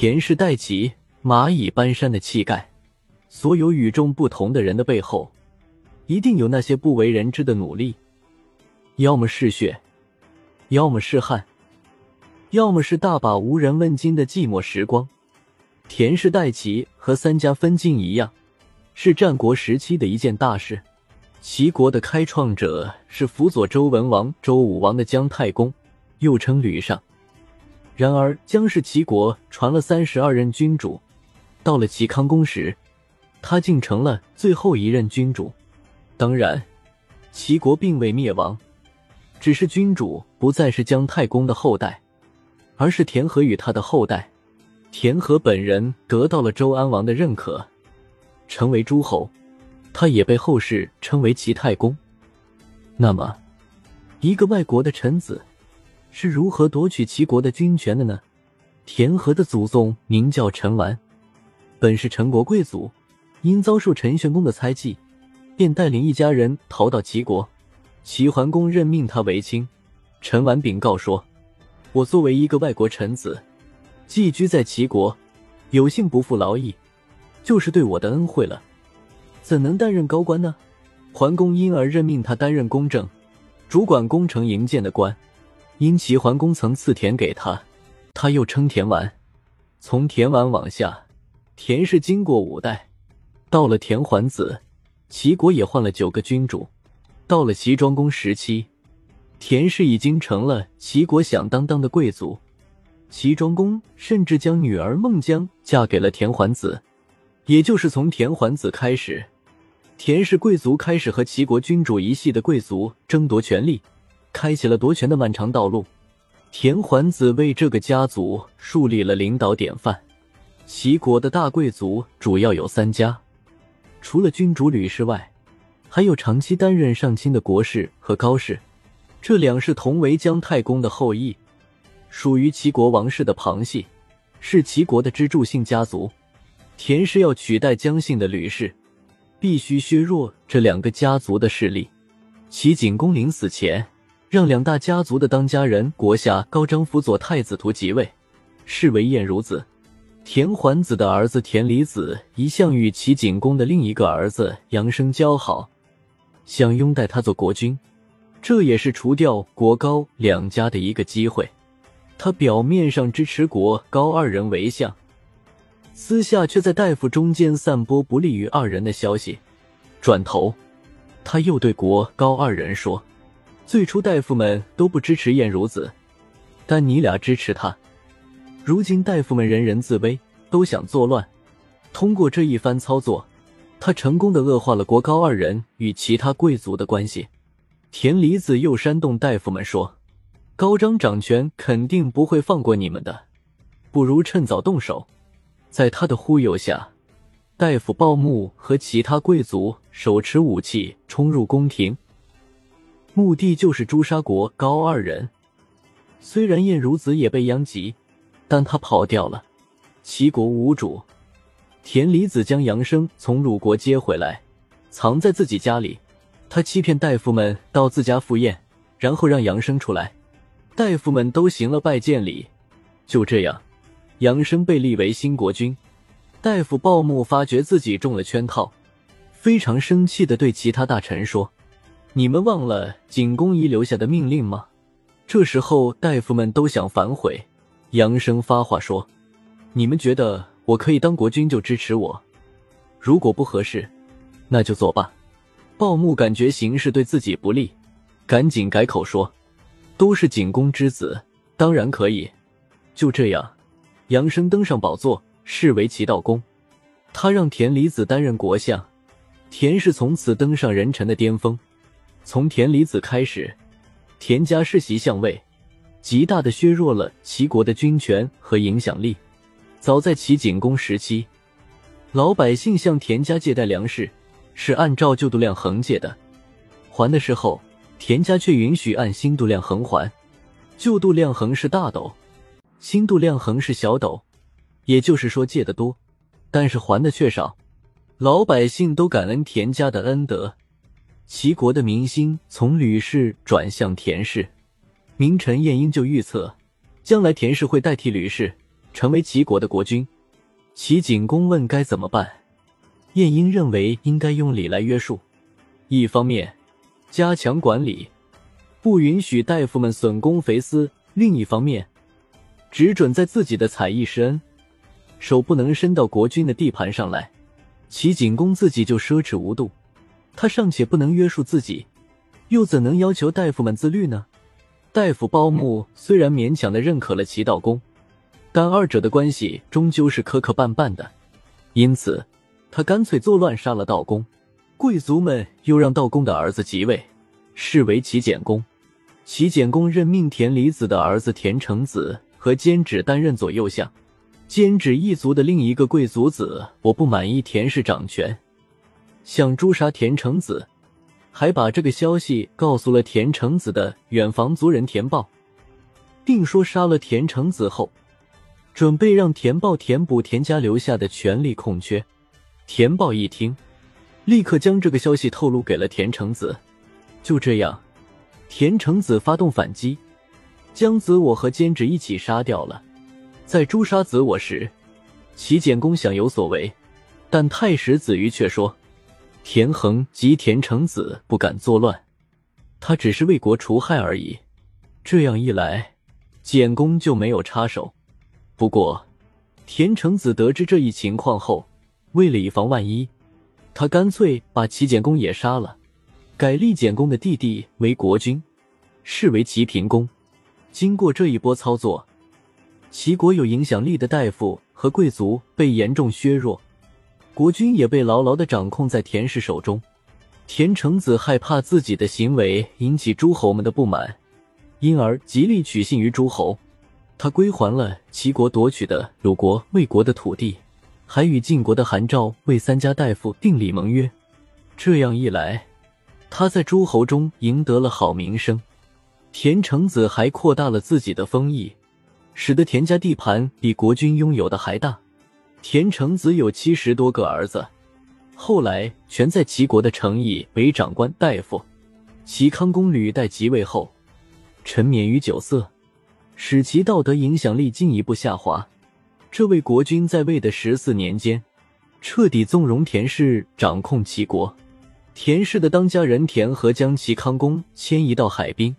田氏带齐蚂蚁搬山的气概，所有与众不同的人的背后，一定有那些不为人知的努力，要么是血，要么是汗，要么是大把无人问津的寂寞时光。田氏代齐和三家分晋一样，是战国时期的一件大事。齐国的开创者是辅佐周文王、周武王的姜太公，又称吕尚。然而，姜氏齐国传了三十二任君主，到了齐康公时，他竟成了最后一任君主。当然，齐国并未灭亡，只是君主不再是姜太公的后代，而是田和与他的后代。田和本人得到了周安王的认可，成为诸侯，他也被后世称为齐太公。那么，一个外国的臣子是如何夺取齐国的军权的呢？田和的祖宗名叫陈完，本是陈国贵族，因遭受陈玄公的猜忌，便带领一家人逃到齐国。齐桓公任命他为卿，陈完禀告说：“我作为一个外国臣子。”寄居在齐国，有幸不负劳役，就是对我的恩惠了，怎能担任高官呢？桓公因而任命他担任公正，主管工程营建的官。因齐桓公曾赐田给他，他又称田完。从田完往下，田氏经过五代，到了田桓子，齐国也换了九个君主。到了齐庄公时期，田氏已经成了齐国响当当的贵族。齐庄公甚至将女儿孟姜嫁给了田桓子，也就是从田桓子开始，田氏贵族开始和齐国君主一系的贵族争夺权力，开启了夺权的漫长道路。田桓子为这个家族树立了领导典范。齐国的大贵族主要有三家，除了君主吕氏外，还有长期担任上卿的国氏和高氏，这两氏同为姜太公的后裔。属于齐国王室的旁系，是齐国的支柱性家族。田氏要取代姜姓的吕氏，必须削弱这两个家族的势力。齐景公临死前，让两大家族的当家人国下高张辅佐太子图即位，是为晏孺子。田桓子的儿子田离子一向与齐景公的另一个儿子杨生交好，想拥戴他做国君，这也是除掉国高两家的一个机会。他表面上支持国高二人为相，私下却在大夫中间散播不利于二人的消息。转头，他又对国高二人说：“最初大夫们都不支持晏孺子，但你俩支持他。如今大夫们人人自危，都想作乱。通过这一番操作，他成功的恶化了国高二人与其他贵族的关系。”田离子又煽动大夫们说。高张掌权，肯定不会放过你们的，不如趁早动手。在他的忽悠下，大夫鲍木和其他贵族手持武器冲入宫廷，目的就是诛杀国高二人。虽然晏孺子也被殃及，但他跑掉了。齐国无主，田离子将杨生从鲁国接回来，藏在自己家里。他欺骗大夫们到自家赴宴，然后让杨生出来。大夫们都行了拜见礼，就这样，杨生被立为新国君。大夫鲍木发觉自己中了圈套，非常生气的对其他大臣说：“你们忘了景公遗留下的命令吗？”这时候，大夫们都想反悔。杨生发话说：“你们觉得我可以当国君，就支持我；如果不合适，那就作罢。”鲍木感觉形势对自己不利，赶紧改口说。都是景公之子，当然可以。就这样，杨生登上宝座，视为齐悼公。他让田离子担任国相，田氏从此登上人臣的巅峰。从田离子开始，田家世袭相位，极大的削弱了齐国的军权和影响力。早在齐景公时期，老百姓向田家借贷粮食，是按照旧度量衡借的，还的时候。田家却允许按新度量衡还，旧度量衡是大斗，新度量衡是小斗，也就是说借的多，但是还的却少。老百姓都感恩田家的恩德，齐国的民心从吕氏转向田氏。名臣晏婴就预测，将来田氏会代替吕氏成为齐国的国君。齐景公问该怎么办，晏婴认为应该用礼来约束。一方面，加强管理，不允许大夫们损公肥私；另一方面，只准在自己的采邑施恩，手不能伸到国君的地盘上来。齐景公自己就奢侈无度，他尚且不能约束自己，又怎能要求大夫们自律呢？大夫包木虽然勉强的认可了齐悼公，但二者的关系终究是磕磕绊绊的，因此他干脆作乱杀了道公。贵族们又让道公的儿子即位，视为齐简公。齐简公任命田离子的儿子田成子和监止担任左右相。监止一族的另一个贵族子，我不满意田氏掌权，想诛杀田成子，还把这个消息告诉了田成子的远房族人田豹，并说杀了田成子后，准备让田豹填补田家留下的权力空缺。田豹一听。立刻将这个消息透露给了田成子。就这样，田成子发动反击，将子我和监止一起杀掉了。在诛杀子我时，齐简公想有所为，但太史子瑜却说，田横及田成子不敢作乱，他只是为国除害而已。这样一来，简公就没有插手。不过，田成子得知这一情况后，为了以防万一。他干脆把齐简公也杀了，改立简公的弟弟为国君，视为齐平公。经过这一波操作，齐国有影响力的大夫和贵族被严重削弱，国君也被牢牢的掌控在田氏手中。田成子害怕自己的行为引起诸侯们的不满，因而极力取信于诸侯。他归还了齐国夺取的鲁国、魏国的土地。还与晋国的韩赵、魏三家大夫订立盟约，这样一来，他在诸侯中赢得了好名声。田成子还扩大了自己的封邑，使得田家地盘比国君拥有的还大。田成子有七十多个儿子，后来全在齐国的城邑为长官大夫。齐康公履代即位后，沉湎于酒色，使其道德影响力进一步下滑。这位国君在位的十四年间，彻底纵容田氏掌控齐国。田氏的当家人田和将齐康公迁移到海滨，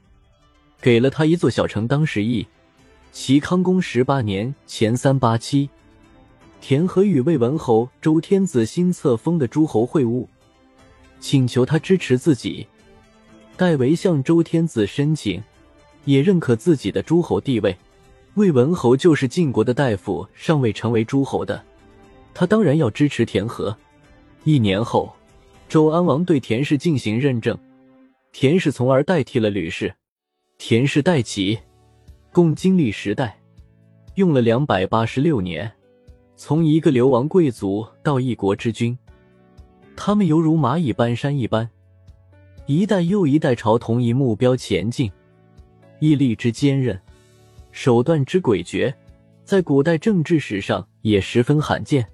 给了他一座小城当食邑。齐康公十八年（前三八七），田和与魏文侯周天子新册封的诸侯会晤，请求他支持自己。代为向周天子申请，也认可自己的诸侯地位。魏文侯就是晋国的大夫，尚未成为诸侯的，他当然要支持田和。一年后，周安王对田氏进行认证，田氏从而代替了吕氏。田氏代齐，共经历十代，用了两百八十六年，从一个流亡贵族到一国之君，他们犹如蚂蚁搬山一般，一代又一代朝同一目标前进，毅力之坚韧。手段之诡谲，在古代政治史上也十分罕见。